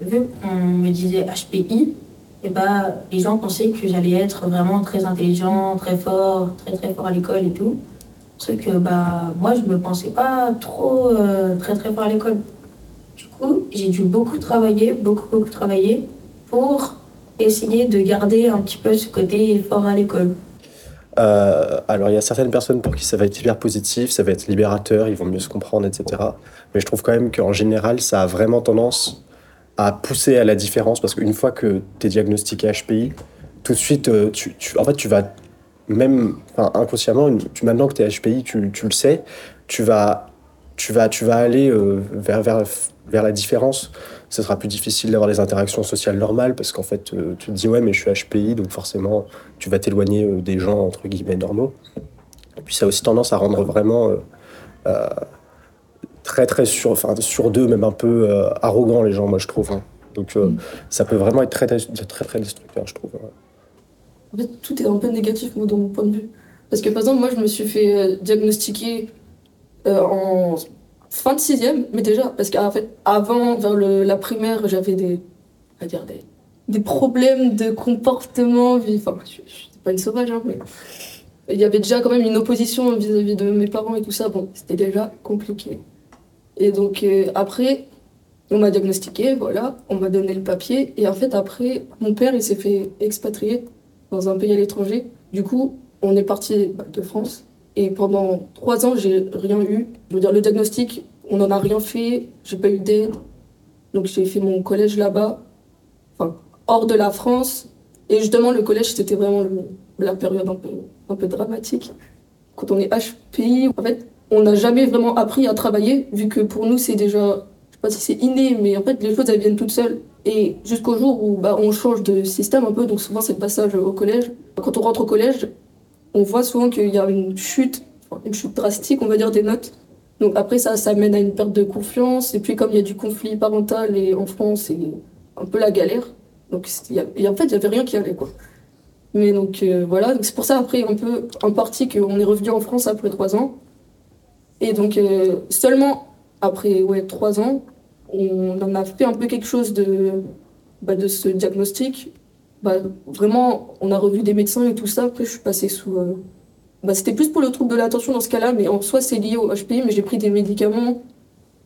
vu qu'on me disait HPI, et bah, les gens pensaient que j'allais être vraiment très intelligent, très fort, très très fort à l'école et tout. Ce que bah, moi, je ne me pensais pas trop euh, très très fort à l'école. Du coup, j'ai dû beaucoup travailler, beaucoup beaucoup travailler pour essayer de garder un petit peu ce côté fort à l'école. Euh, alors, il y a certaines personnes pour qui ça va être hyper positif, ça va être libérateur, ils vont mieux se comprendre, etc. Mais je trouve quand même qu'en général, ça a vraiment tendance à pousser à la différence parce qu'une fois que tu es diagnostiqué HPI, tout de suite, euh, tu, en fait, tu vas même inconsciemment, tu, maintenant que tu es HPI, tu, tu, le sais, tu vas, tu vas, tu vas aller euh, vers, vers, vers la différence. Ce sera plus difficile d'avoir des interactions sociales normales parce qu'en fait, euh, tu te dis, ouais, mais je suis HPI, donc forcément, tu vas t'éloigner des gens, entre guillemets, normaux. Et puis ça a aussi tendance à rendre vraiment très, très sur, enfin, sur deux, même un peu arrogant les gens, moi, je trouve. Hein. Donc mm. ça peut vraiment être très, très, très, très destructeur, je trouve. En fait, tout est un peu négatif, moi, dans mon point de vue. Parce que, par exemple, moi, je me suis fait euh, diagnostiquer euh, en fin de sixième, mais déjà, parce qu'en fait, avant, vers le, la primaire, j'avais des, à dire, des, des problèmes de comportement. Enfin, je, je suis pas une sauvage, hein, mais il y avait déjà quand même une opposition vis-à-vis de mes parents et tout ça. Bon, c'était déjà compliqué. Et donc, euh, après, on m'a diagnostiqué, voilà, on m'a donné le papier. Et en fait, après, mon père, il s'est fait expatrier dans un pays à l'étranger. Du coup, on est parti bah, de France. Et pendant trois ans, j'ai rien eu. Je veux dire, le diagnostic, on n'en a rien fait. J'ai pas eu d'aide. Donc j'ai fait mon collège là-bas, enfin, hors de la France. Et justement, le collège, c'était vraiment la période un peu, un peu dramatique. Quand on est HPI, en fait, on n'a jamais vraiment appris à travailler, vu que pour nous, c'est déjà, je sais pas si c'est inné, mais en fait, les choses, elles viennent toutes seules. Et jusqu'au jour où bah, on change de système un peu, donc souvent c'est le passage au collège. Quand on rentre au collège, on voit souvent qu'il y a une chute, une chute drastique, on va dire, des notes. Donc après ça, ça mène à une perte de confiance. Et puis comme il y a du conflit parental et en France, c'est un peu la galère. Donc et en fait, il n'y avait rien qui allait quoi. Mais donc euh, voilà, donc c'est pour ça après un peu en partie qu'on est revenu en France après trois ans. Et donc euh, seulement après ouais trois ans, on en a fait un peu quelque chose de, bah, de ce diagnostic. Bah, vraiment, on a revu des médecins et tout ça. Après, je suis passée sous. Euh, bah, C'était plus pour le trouble de l'attention dans ce cas-là, mais en soi, c'est lié au HPI, mais j'ai pris des médicaments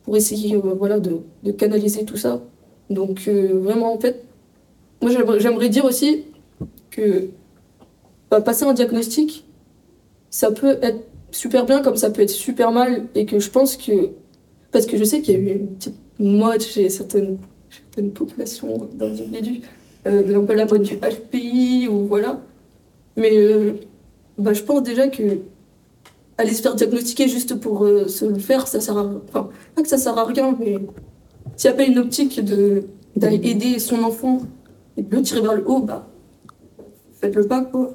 pour essayer euh, voilà, de, canaliser tout ça. Donc, euh, vraiment, en fait, moi, j'aimerais dire aussi que bah, passer un diagnostic, ça peut être super bien comme ça peut être super mal, et que je pense que. Parce que je sais qu'il y a eu une petite moi, j'ai certaines, certaines populations dans l'édu, euh, la mode du HPI ou voilà. Mais euh, bah, je pense déjà que aller se faire diagnostiquer juste pour euh, se le faire, ça sert à Enfin, pas que ça sert à rien, mais s'il n'y a pas une optique d'aller aider son enfant et de le tirer vers le haut, bah, faites le pas, quoi.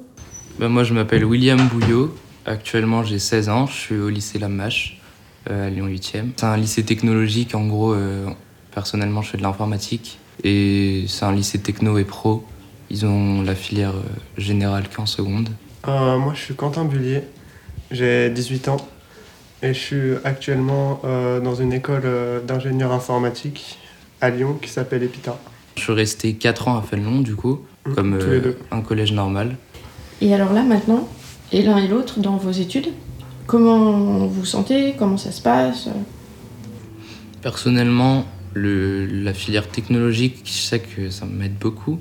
Bah, moi, je m'appelle William Bouillot. Actuellement, j'ai 16 ans. Je suis au lycée Lamache. Euh, à Lyon 8e. C'est un lycée technologique, en gros, euh, personnellement, je fais de l'informatique. Et c'est un lycée techno et pro. Ils ont la filière euh, générale qu'en seconde. moi, je suis Quentin Bullier, j'ai 18 ans et je suis actuellement dans une école d'ingénieur informatique à Lyon qui s'appelle EPITA. Je suis resté 4 ans à Fénelon, du coup, mmh, comme un collège normal. Et alors là, maintenant, et l'un et l'autre dans vos études, Comment vous sentez Comment ça se passe? Personnellement, le, la filière technologique, je sais que ça m'aide beaucoup.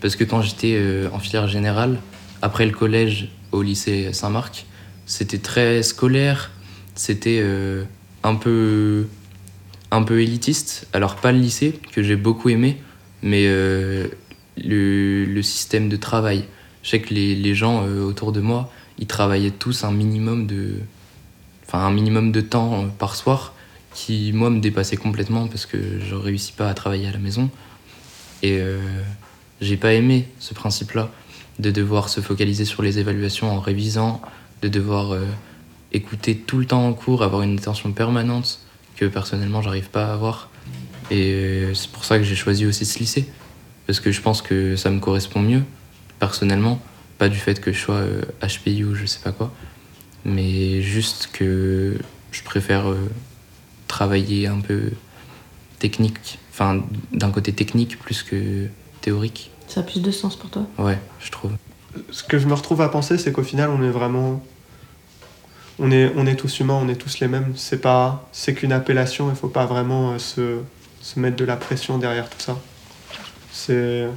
Parce que quand j'étais euh, en filière générale, après le collège au lycée Saint-Marc, c'était très scolaire, c'était euh, un, peu, un peu élitiste. Alors pas le lycée, que j'ai beaucoup aimé, mais euh, le, système de travail. Je sais que les, les gens autour de moi, ils travaillaient tous un minimum de, enfin, un minimum de temps euh, par soir qui, moi, me dépassait complètement parce que je ne réussis pas à travailler à la maison. Et euh, j'ai pas aimé ce principe-là, de devoir se focaliser sur les évaluations en révisant, de devoir euh, écouter tout le temps en cours, avoir une attention permanente que personnellement j'arrive pas à avoir. Et euh, c'est pour ça que j'ai choisi aussi ce lycée, parce que je pense que ça me correspond mieux, personnellement. Pas du fait que je sois HPI euh, ou je sais pas quoi, mais juste que je préfère euh, travailler un peu technique, enfin d'un côté technique plus que théorique. Ça a plus de sens pour toi? Ouais, je trouve. Ce que je me retrouve à penser, c'est qu'au final, on est vraiment. On est, on est tous humains, on est tous les mêmes. C'est pas, c'est qu'une appellation, il faut pas vraiment euh, se, se mettre de la pression derrière tout ça. C'est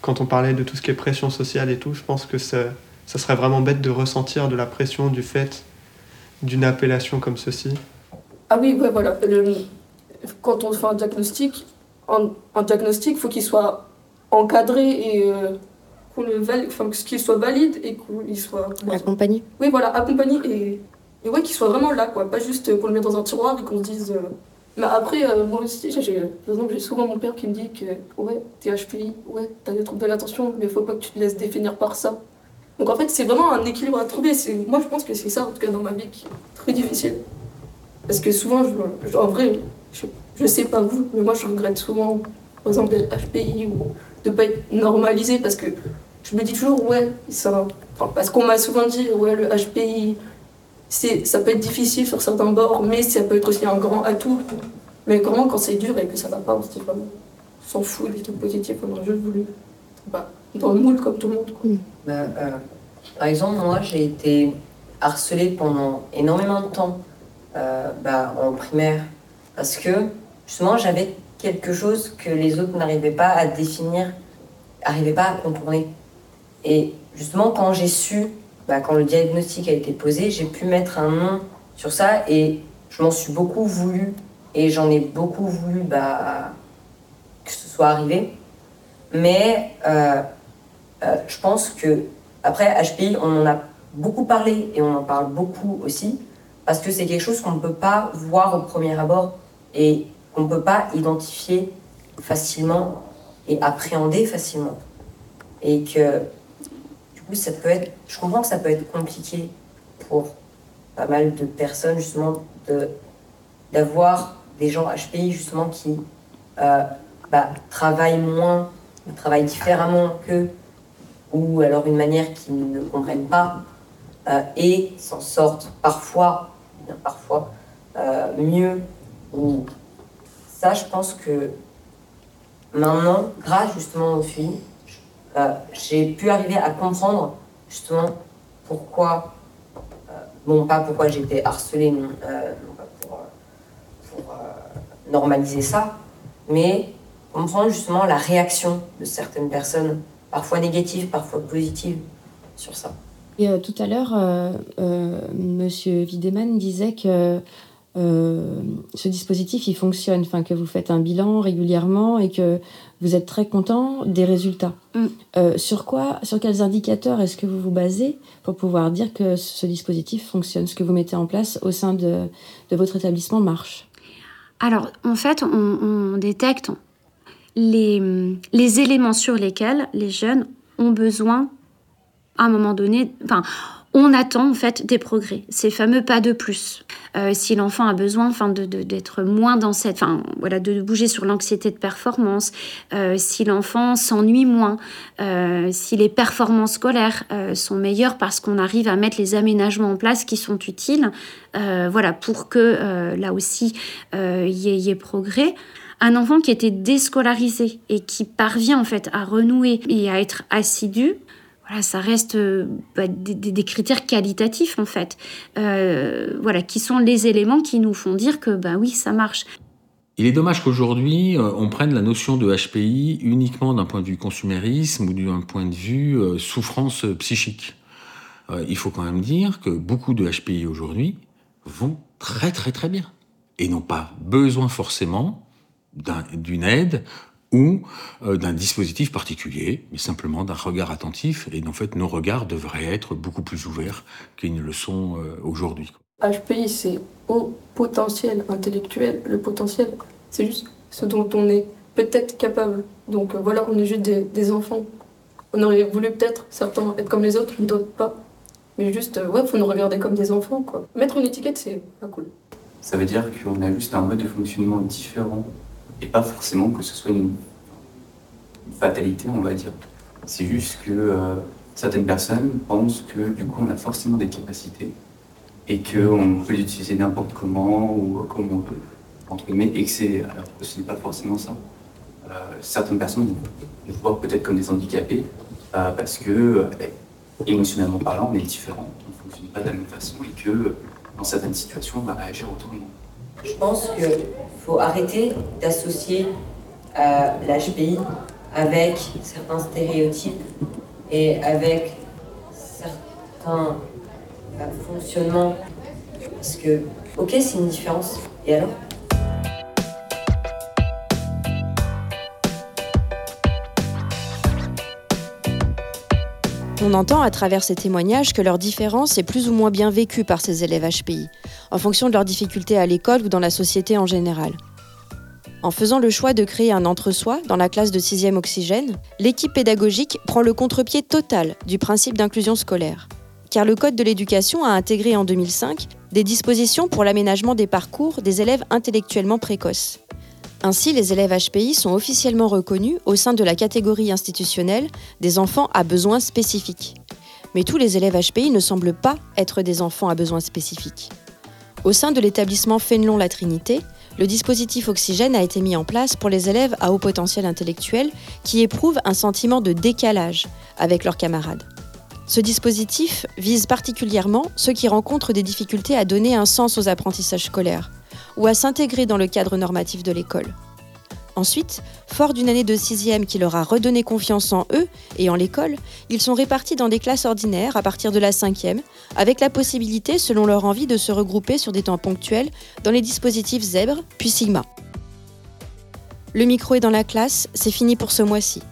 quand on parlait de tout ce qui est pression sociale et tout, je pense que ça serait vraiment bête de ressentir de la pression du fait d'une appellation comme ceci. Ah oui, ouais, voilà. quand on fait un diagnostic, un, diagnostic, il faut qu'il soit encadré et euh, qu'on le enfin, qu'il soit valide et qu'il soit accompagné. Oui, voilà, accompagné et, et ouais, qu'il soit vraiment là, quoi. Pas juste qu'on le mette dans un tiroir et qu'on se dise. Euh, mais après, euh, moi aussi, j'ai, j'ai souvent mon père qui me dit que ouais, t'es HPI, ouais, t'as des troubles de l'attention, mais il faut pas que tu te laisses définir par ça. Donc en fait, c'est vraiment un équilibre à trouver. C'est, moi, je pense que c'est ça, en tout cas, dans ma vie, qui est très difficile. Parce que souvent, en vrai, je, je sais pas vous, mais moi, je regrette souvent, par exemple, d'être HPI ou de pas être normalisé parce que je me dis toujours, ouais, ça. parce qu'on m'a souvent dit, ouais, le HPI, ça peut être difficile sur certains bords, mais ça peut être aussi un grand atout. Mais comment, quand c'est dur et que ça va pas, on se dit vraiment, s'en fout des trucs positifs, on aurait juste voulu bah, dans le moule comme tout le monde. Quoi. Bah, euh, par exemple, moi, j'ai été harcelée pendant énormément de temps euh, bah, en primaire parce que justement, j'avais quelque chose que les autres n'arrivaient pas à définir, n'arrivaient pas à contourner. Et justement, quand j'ai su bah, quand le diagnostic a été posé, j'ai pu mettre un nom sur ça et je m'en suis beaucoup voulu et j'en ai beaucoup voulu bah, que ce soit arrivé. Mais euh, euh, je pense que, après, HPI, on en a beaucoup parlé et on en parle beaucoup aussi parce que c'est quelque chose qu'on ne peut pas voir au premier abord et qu'on ne peut pas identifier facilement et appréhender facilement. Et que ça peut être, je comprends que ça peut être compliqué pour pas mal de personnes, justement, d'avoir des gens HPI, justement, qui euh, bah, travaillent moins, travaillent différemment qu'eux, ou alors une manière qu'ils ne comprennent pas, euh, et s'en sortent parfois, bien parfois, euh, mieux. Ou ça, je pense que maintenant, grâce justement aux filles, euh, j'ai pu arriver à comprendre justement pourquoi, euh, bon pas pourquoi j'étais harcelée, non, euh, pour, pour normaliser ça, mais comprendre justement la réaction de certaines personnes, parfois négatives, parfois positives, sur ça. Et tout à l'heure, Monsieur Wiedemann disait que euh, ce dispositif il fonctionne, enfin que vous faites un bilan régulièrement et que vous êtes très content des résultats. Mm. Euh, sur quoi, sur quels indicateurs est-ce que vous vous basez pour pouvoir dire que ce dispositif fonctionne, ce que vous mettez en place au sein de, de votre établissement marche? Alors en fait, on, on détecte les, les éléments sur lesquels les jeunes ont besoin à un moment donné, enfin on attend en fait des progrès, ces fameux pas de plus. Euh, si l'enfant a besoin enfin, de, d'être moins dans cette, enfin voilà, de bouger sur l'anxiété de performance, euh, si l'enfant s'ennuie moins, euh, si les performances scolaires sont meilleures parce qu'on arrive à mettre les aménagements en place qui sont utiles, voilà, pour que là aussi il y, y, ait progrès un enfant qui était déscolarisé et qui parvient en fait à renouer et à être assidu, ça reste euh, bah, des, critères qualitatifs en fait, euh, voilà, qui sont les éléments qui nous font dire que bah oui, ça marche. Il est dommage qu'aujourd'hui euh, on prenne la notion de HPI uniquement d'un point de vue consumérisme ou d'un point de vue souffrance psychique. il faut quand même dire que beaucoup de HPI aujourd'hui vont très très très bien et n'ont pas besoin forcément d'une aide ou euh, d'un dispositif particulier, mais simplement d'un regard attentif. Et en fait, nos regards devraient être beaucoup plus ouverts qu'ils ne le sont euh, aujourd'hui. HPI, c'est au potentiel intellectuel. Le potentiel, c'est juste ce dont on est peut-être capable. Donc euh, voilà, on est juste des, enfants. On aurait voulu peut-être, certains, être comme les autres, d'autres pas. Mais juste, ouais, faut nous regarder comme des enfants, quoi. Mettre une étiquette, c'est pas cool. Ça veut dire qu'on a juste un mode de fonctionnement différent et pas forcément que ce soit une, fatalité, on va dire. C'est juste que euh, certaines personnes pensent que du coup on a forcément des capacités et qu'on peut les utiliser n'importe comment ou comme on veut, entre guillemets, et que c'est, alors que ce n'est pas forcément ça. Euh, certaines personnes nous voient peut-être comme des handicapés euh, parce que, émotionnellement parlant, on est différent, on ne fonctionne pas de la même façon et que dans certaines situations, on va réagir autrement. Je pense qu'il faut arrêter d'associer euh, l'HPI avec certains stéréotypes et avec certains certain euh, fonctionnement. Parce que, ok, c'est une différence. Et alors? On entend à travers ces témoignages que leur différence est plus ou moins bien vécue par ces élèves HPI, en fonction de leurs difficultés à l'école ou dans la société en général. En faisant le choix de créer un entre-soi dans la classe de 6e Oxygène, l'équipe pédagogique prend le contre-pied total du principe d'inclusion scolaire. Car le Code de l'éducation a intégré en 2005 des dispositions pour l'aménagement des parcours des élèves intellectuellement précoces. Ainsi, les élèves HPI sont officiellement reconnus au sein de la catégorie institutionnelle des enfants à besoins spécifiques. Mais tous les élèves HPI ne semblent pas être des enfants à besoins spécifiques. Au sein de l'établissement Fénelon-La Trinité, le dispositif Oxygène a été mis en place pour les élèves à haut potentiel intellectuel qui éprouvent un sentiment de décalage avec leurs camarades. Ce dispositif vise particulièrement ceux qui rencontrent des difficultés à donner un sens aux apprentissages scolaires ou à s'intégrer dans le cadre normatif de l'école. Ensuite, fort d'une année de sixième qui leur a redonné confiance en eux et en l'école, ils sont répartis dans des classes ordinaires à partir de la cinquième, avec la possibilité, selon leur envie, de se regrouper sur des temps ponctuels dans les dispositifs Zèbre puis Sigma. Le micro est dans la classe, c'est fini pour ce mois-ci.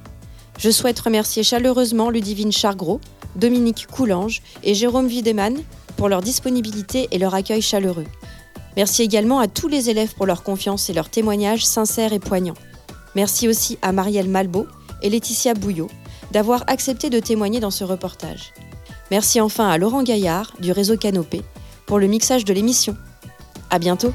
Je souhaite remercier chaleureusement Ludivine Chargros, Dominique Coulange et Jérôme Wiedemann pour leur disponibilité et leur accueil chaleureux. Merci également à tous les élèves pour leur confiance et leurs témoignages sincères et poignants. Merci aussi à Marielle Malbeau et Laetitia Bouillot d'avoir accepté de témoigner dans ce reportage. Merci enfin à Laurent Gaillard du réseau Canopé pour le mixage de l'émission. À bientôt!